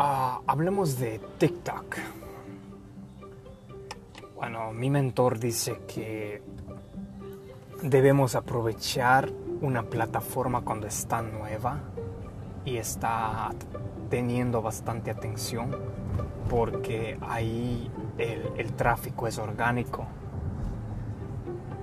Ah, hablemos de TikTok. Bueno, mi mentor dice que debemos aprovechar una plataforma cuando está nueva y está teniendo bastante atención porque ahí el, tráfico es orgánico.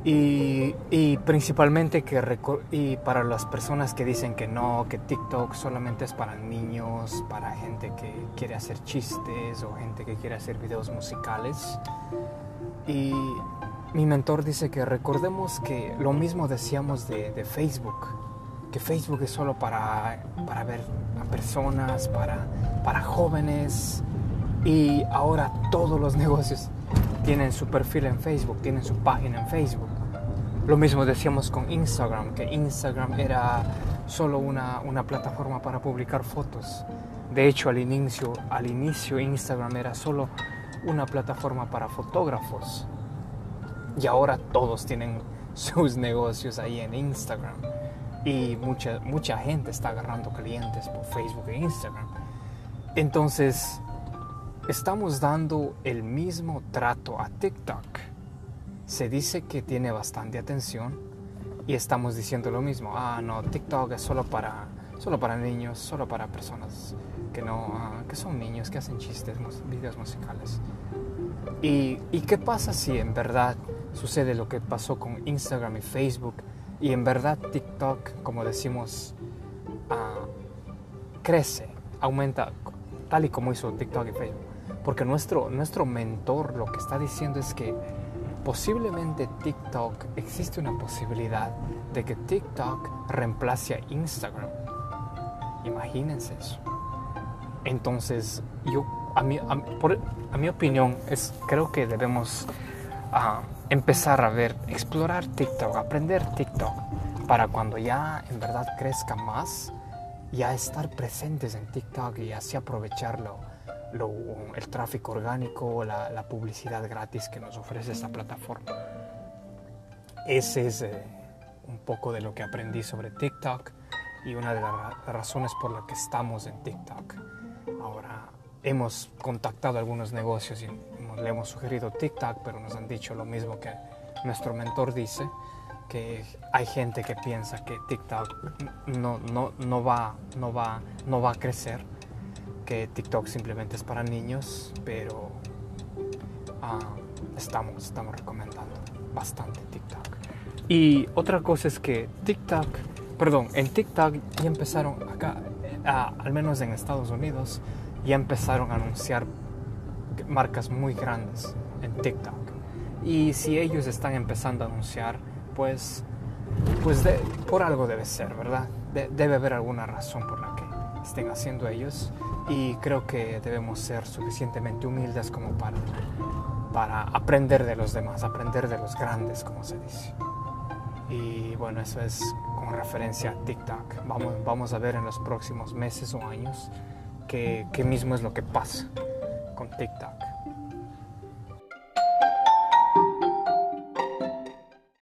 Y, principalmente que y para las personas que dicen que no, que TikTok solamente es para niños, para gente que quiere hacer chistes o gente que quiere hacer videos musicales. Y mi mentor dice que recordemos que lo mismo decíamos de, Facebook, que Facebook es solo para, para ver a personas, para, para jóvenes, y ahora todos los negocios tienen su perfil en Facebook, tienen su página en Facebook. Lo mismo decíamos con Instagram, que Instagram era solo una, una plataforma para publicar fotos. De hecho, al inicio, al inicio Instagram era solo una plataforma para fotógrafos. Y ahora todos tienen sus negocios ahí en Instagram. Y mucha, mucha gente está agarrando clientes por Facebook e Instagram. Entonces, estamos dando el mismo trato a TikTok. Se dice que tiene bastante atención y estamos diciendo lo mismo. Ah, no, TikTok es solo para, solo para niños, solo para personas que no, ah, que son niños, que hacen chistes, videos musicales. ¿Y, ¿Y qué pasa si en verdad sucede lo que pasó con Instagram y Facebook y en verdad TikTok, como decimos, ah, crece, aumenta, tal y como hizo TikTok y Facebook? Porque nuestro, nuestro mentor lo que está diciendo es que posiblemente TikTok, existe una posibilidad de que TikTok reemplace a Instagram. Imagínense eso. Entonces, yo, a mi, a, mi opinión, es, creo que debemos ah, empezar a ver, explorar TikTok, aprender TikTok, para cuando ya en verdad crezca más, ya estar presentes en TikTok y así aprovecharlo el tráfico orgánico, la, publicidad gratis que nos ofrece esta plataforma. Ese es eh, un poco de lo que aprendí sobre TikTok y una de las razones por las que estamos en TikTok. Ahora, hemos contactado algunos negocios y le hemos sugerido TikTok, pero nos han dicho lo mismo que nuestro mentor dice, que hay gente que piensa que TikTok no, no, no, va, no, va, no va a crecer que TikTok simplemente es para niños, pero ah, estamos, estamos recomendando bastante TikTok. Y otra cosa es que TikTok, perdón, en TikTok ya empezaron acá, ah, al menos en Estados Unidos, ya empezaron a anunciar marcas muy grandes en TikTok. Y si ellos están empezando a anunciar, pues, pues por algo debe ser, ¿verdad? debe haber alguna razón por la estén haciendo ellos y creo que debemos ser suficientemente humildes como para, para aprender de los demás, aprender de los grandes, como se dice. Y bueno, eso es con referencia a TikTok. Vamos, vamos a ver en los próximos meses o años qué, qué mismo es lo que pasa con TikTok.